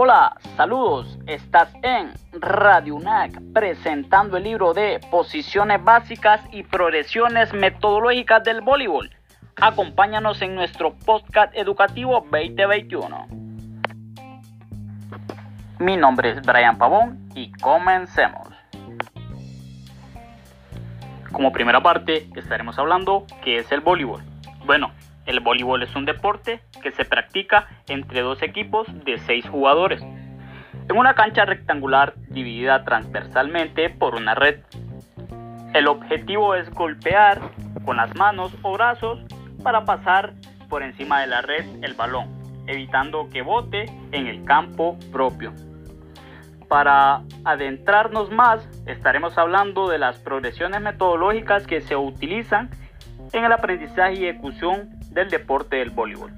Hola, saludos. Estás en Radio UNAC presentando el libro de Posiciones básicas y progresiones metodológicas del voleibol. Acompáñanos en nuestro podcast educativo 2021. Mi nombre es Brian Pavón y comencemos. Como primera parte estaremos hablando qué es el voleibol. Bueno, el voleibol es un deporte que se practica entre dos equipos de seis jugadores en una cancha rectangular dividida transversalmente por una red. El objetivo es golpear con las manos o brazos para pasar por encima de la red el balón, evitando que bote en el campo propio. Para adentrarnos más, estaremos hablando de las progresiones metodológicas que se utilizan en el aprendizaje y ejecución del deporte del voleibol.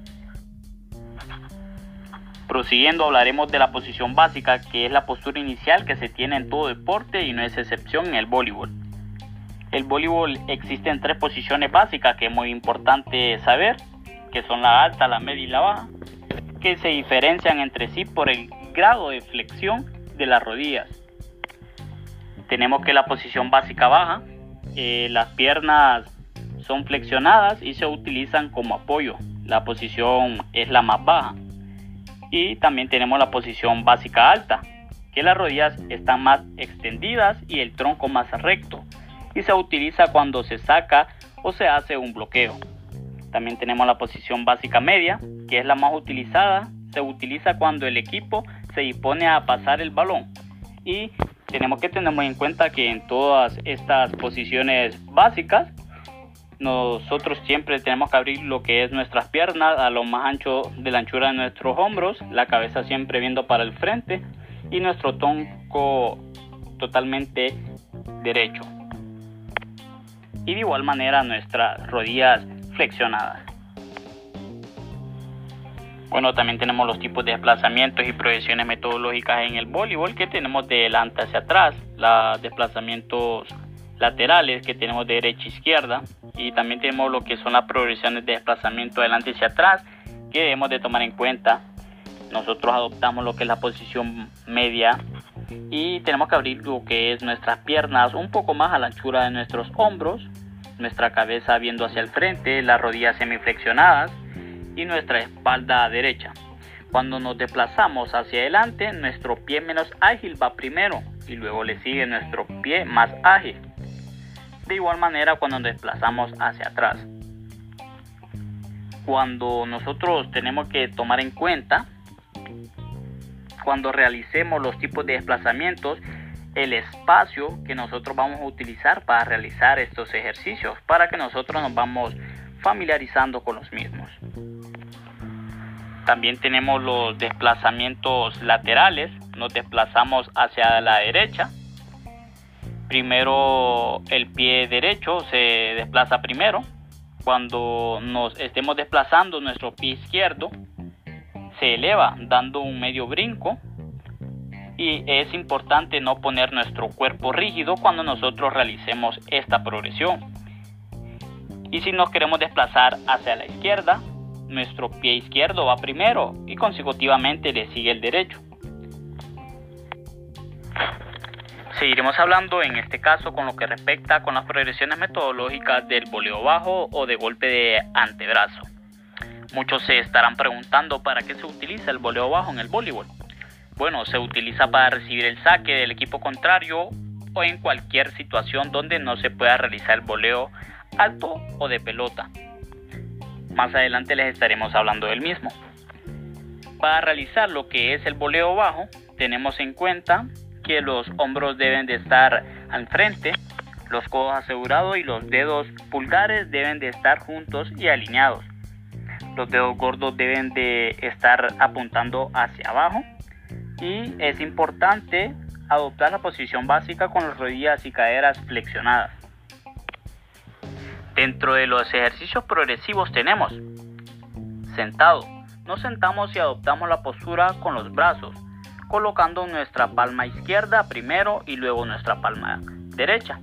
Prosiguiendo hablaremos de la posición básica, que es la postura inicial que se tiene en todo deporte y no es excepción en el voleibol. El voleibol existe en tres posiciones básicas que es muy importante saber, que son la alta, la media y la baja, que se diferencian entre sí por el grado de flexión de las rodillas. Tenemos que la posición básica baja, eh, las piernas son flexionadas y se utilizan como apoyo. La posición es la más baja. Y también tenemos la posición básica alta, que las rodillas están más extendidas y el tronco más recto. Y se utiliza cuando se saca o se hace un bloqueo. También tenemos la posición básica media, que es la más utilizada. Se utiliza cuando el equipo se dispone a pasar el balón. Y tenemos que tener en cuenta que en todas estas posiciones básicas nosotros siempre tenemos que abrir lo que es nuestras piernas a lo más ancho de la anchura de nuestros hombros, la cabeza siempre viendo para el frente y nuestro tronco totalmente derecho. Y de igual manera nuestras rodillas flexionadas. Bueno, también tenemos los tipos de desplazamientos y proyecciones metodológicas en el voleibol que tenemos de delante hacia atrás, los desplazamientos laterales que tenemos de derecha a izquierda y también tenemos lo que son las progresiones de desplazamiento adelante hacia atrás que debemos de tomar en cuenta. Nosotros adoptamos lo que es la posición media y tenemos que abrir lo que es nuestras piernas un poco más a la anchura de nuestros hombros, nuestra cabeza viendo hacia el frente, las rodillas semiflexionadas y nuestra espalda derecha. Cuando nos desplazamos hacia adelante, nuestro pie menos ágil va primero y luego le sigue nuestro pie más ágil de igual manera cuando nos desplazamos hacia atrás. Cuando nosotros tenemos que tomar en cuenta, cuando realicemos los tipos de desplazamientos, el espacio que nosotros vamos a utilizar para realizar estos ejercicios, para que nosotros nos vamos familiarizando con los mismos. También tenemos los desplazamientos laterales, nos desplazamos hacia la derecha primero el pie derecho se desplaza primero. Cuando nos estemos desplazando nuestro pie izquierdo se eleva dando un medio brinco y es importante no poner nuestro cuerpo rígido cuando nosotros realicemos esta progresión. Y si nos queremos desplazar hacia la izquierda, nuestro pie izquierdo va primero y consecutivamente le sigue el derecho. Seguiremos hablando en este caso con lo que respecta con las progresiones metodológicas del voleo bajo o de golpe de antebrazo. Muchos se estarán preguntando para qué se utiliza el voleo bajo en el voleibol. Bueno, se utiliza para recibir el saque del equipo contrario o en cualquier situación donde no se pueda realizar el voleo alto o de pelota. Más adelante les estaremos hablando del mismo. Para realizar lo que es el voleo bajo, tenemos en cuenta que los hombros deben de estar al frente, los codos asegurados y los dedos pulgares deben de estar juntos y alineados. Los dedos gordos deben de estar apuntando hacia abajo y es importante adoptar la posición básica con las rodillas y caderas flexionadas. Dentro de los ejercicios progresivos tenemos sentado. Nos sentamos y adoptamos la postura con los brazos colocando nuestra palma izquierda primero y luego nuestra palma derecha.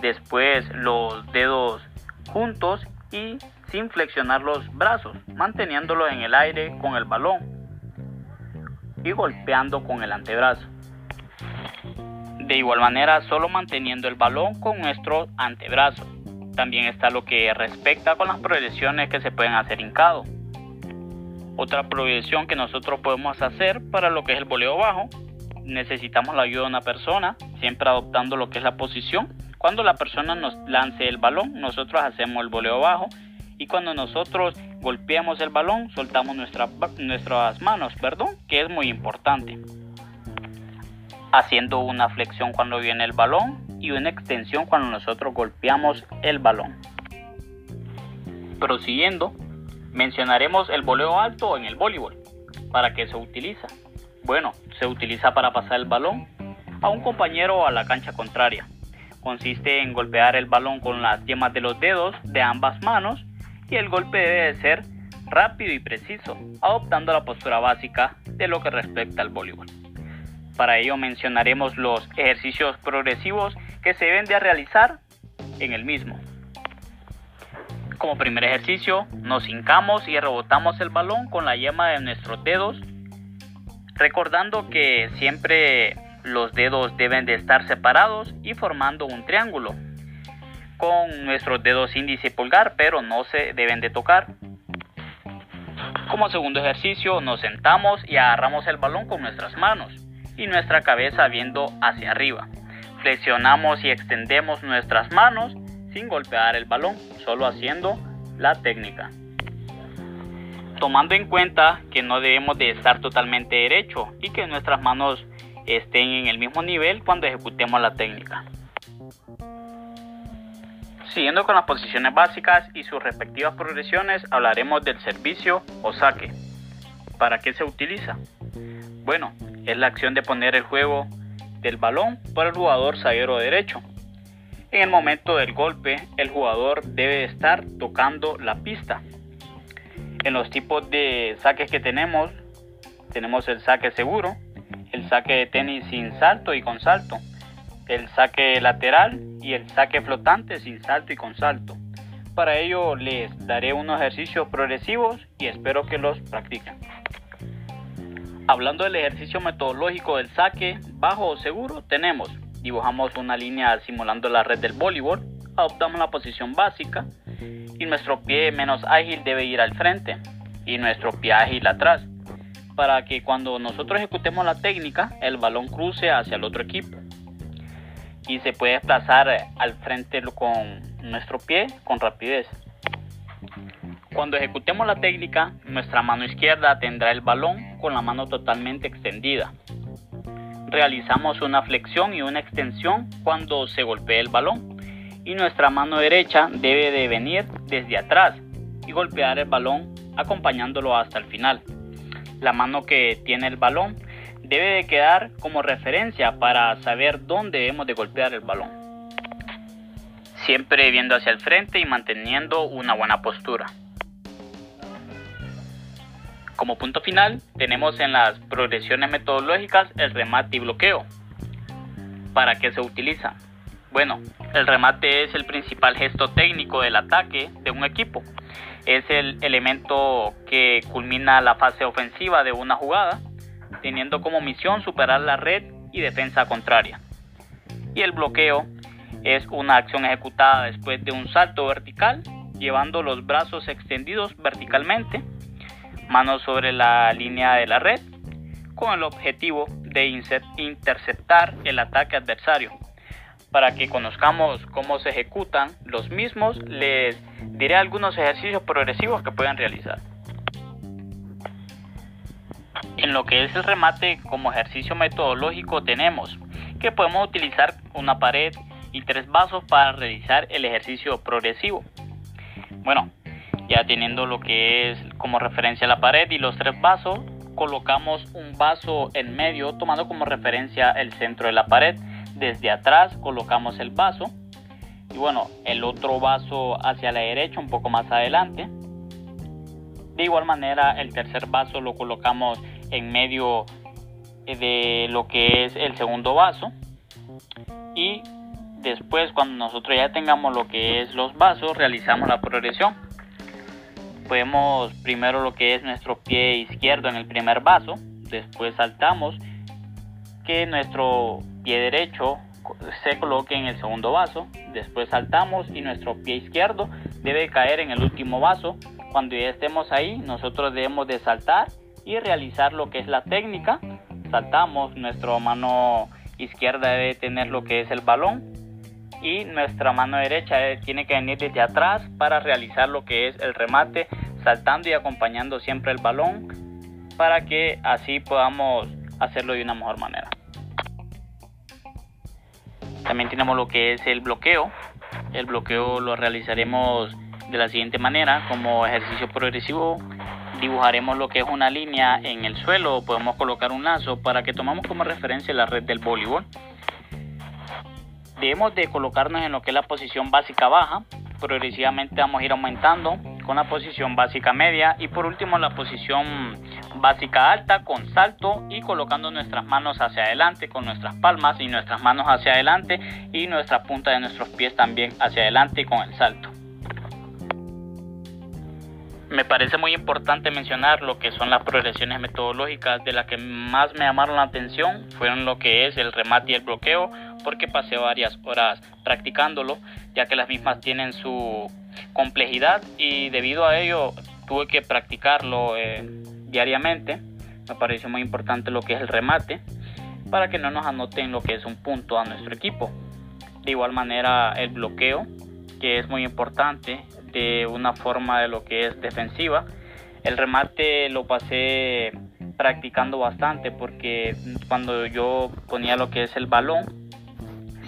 Después los dedos juntos y sin flexionar los brazos, manteniéndolo en el aire con el balón. y golpeando con el antebrazo. De igual manera, solo manteniendo el balón con nuestro antebrazo. También está lo que respecta con las progresiones que se pueden hacer hincado. Otra progresión que nosotros podemos hacer para lo que es el voleo bajo, necesitamos la ayuda de una persona, siempre adoptando lo que es la posición. Cuando la persona nos lance el balón, nosotros hacemos el voleo bajo y cuando nosotros golpeamos el balón, soltamos nuestras manos, perdón, que es muy importante. Haciendo una flexión cuando viene el balón y una extensión cuando nosotros golpeamos el balón. Prosiguiendo, mencionaremos el voleo alto en el voleibol. ¿Para qué se utiliza? Bueno, se utiliza para pasar el balón a un compañero a la cancha contraria. Consiste en golpear el balón con las yemas de los dedos de ambas manos y el golpe debe de ser rápido y preciso, adoptando la postura básica de lo que respecta al voleibol. Para ello mencionaremos los ejercicios progresivos que se deben de realizar en el mismo. Como primer ejercicio, nos hincamos y rebotamos el balón con la yema de nuestros dedos, recordando que siempre los dedos deben de estar separados y formando un triángulo con nuestros dedos índice y pulgar, pero no se deben de tocar. Como segundo ejercicio, nos sentamos y agarramos el balón con nuestras manos y nuestra cabeza viendo hacia arriba. Flexionamos y extendemos nuestras manos sin golpear el balón, solo haciendo la técnica. Tomando en cuenta que no debemos de estar totalmente derecho y que nuestras manos estén en el mismo nivel cuando ejecutemos la técnica. Siguiendo con las posiciones básicas y sus respectivas progresiones, hablaremos del servicio o saque. ¿Para qué se utiliza? Bueno, es la acción de poner el juego del balón por el jugador zaguero derecho. En el momento del golpe, el jugador debe estar tocando la pista. En los tipos de saques que tenemos, tenemos el saque seguro, el saque de tenis sin salto y con salto, el saque lateral y el saque flotante sin salto y con salto. Para ello les daré unos ejercicios progresivos y espero que los practiquen. Hablando del ejercicio metodológico del saque bajo o seguro, tenemos, dibujamos una línea simulando la red del voleibol, adoptamos la posición básica y nuestro pie menos ágil debe ir al frente y nuestro pie ágil atrás, para que cuando nosotros ejecutemos la técnica el balón cruce hacia el otro equipo y se puede desplazar al frente con nuestro pie con rapidez. Cuando ejecutemos la técnica, nuestra mano izquierda tendrá el balón con la mano totalmente extendida. Realizamos una flexión y una extensión cuando se golpee el balón y nuestra mano derecha debe de venir desde atrás y golpear el balón acompañándolo hasta el final. La mano que tiene el balón debe de quedar como referencia para saber dónde debemos de golpear el balón. Siempre viendo hacia el frente y manteniendo una buena postura. Como punto final, tenemos en las progresiones metodológicas el remate y bloqueo. ¿Para qué se utiliza? Bueno, el remate es el principal gesto técnico del ataque de un equipo. Es el elemento que culmina la fase ofensiva de una jugada, teniendo como misión superar la red y defensa contraria. Y el bloqueo es una acción ejecutada después de un salto vertical, llevando los brazos extendidos verticalmente manos sobre la línea de la red con el objetivo de interceptar el ataque adversario. Para que conozcamos cómo se ejecutan los mismos, les diré algunos ejercicios progresivos que pueden realizar. En lo que es el remate como ejercicio metodológico tenemos que podemos utilizar una pared y tres vasos para realizar el ejercicio progresivo. Bueno, ya teniendo lo que es como referencia la pared y los tres vasos, colocamos un vaso en medio tomando como referencia el centro de la pared. Desde atrás colocamos el vaso y bueno, el otro vaso hacia la derecha un poco más adelante. De igual manera, el tercer vaso lo colocamos en medio de lo que es el segundo vaso y después cuando nosotros ya tengamos lo que es los vasos realizamos la progresión vemos primero lo que es nuestro pie izquierdo en el primer vaso, después saltamos, que nuestro pie derecho se coloque en el segundo vaso, después saltamos y nuestro pie izquierdo debe caer en el último vaso. Cuando ya estemos ahí, nosotros debemos de saltar y realizar lo que es la técnica. Saltamos, nuestra mano izquierda debe tener lo que es el balón y nuestra mano derecha tiene que venir desde atrás para realizar lo que es el remate, saltando y acompañando siempre el balón para que así podamos hacerlo de una mejor manera. También tenemos lo que es el bloqueo. El bloqueo lo realizaremos de la siguiente manera, como ejercicio progresivo dibujaremos lo que es una línea en el suelo podemos colocar un lazo para que tomamos como referencia la red del voleibol. Debemos de colocarnos en lo que es la posición básica baja, progresivamente vamos a ir aumentando con la posición básica media. Y por último la posición básica alta con salto y colocando nuestras manos hacia adelante con nuestras palmas y nuestras manos hacia adelante y nuestra punta de nuestros pies también hacia adelante con el salto. Me parece muy importante mencionar lo que son las progresiones metodológicas. De las que más me llamaron la atención fueron lo que es el remate y el bloqueo porque pasé varias horas practicándolo ya que las mismas tienen su complejidad y debido a ello tuve que practicarlo eh, diariamente. Me pareció muy importante lo que es el remate para que no nos anoten lo que es un punto a nuestro equipo. De igual manera el bloqueo, que es muy importante de una forma de lo que es defensiva. El remate lo pasé practicando bastante porque cuando yo ponía lo que es el balón,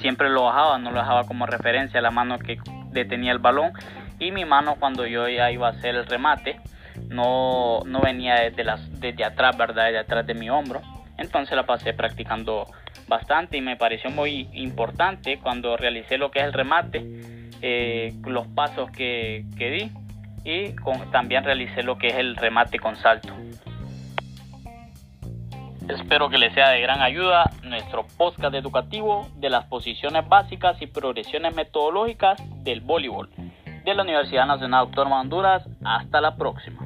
siempre lo bajaba, no lo dejaba como referencia la mano que detenía el balón y mi mano cuando yo ya iba a hacer el remate no, no venía desde, las, desde atrás, ¿verdad? Desde atrás de mi hombro. Entonces la pasé practicando bastante y me pareció muy importante cuando realicé lo que es el remate, eh, los pasos que, di y también realicé lo que es el remate con salto. Espero que les sea de gran ayuda nuestro podcast educativo de las posiciones básicas y progresiones metodológicas del voleibol de la Universidad Nacional Autónoma de Honduras. Hasta la próxima.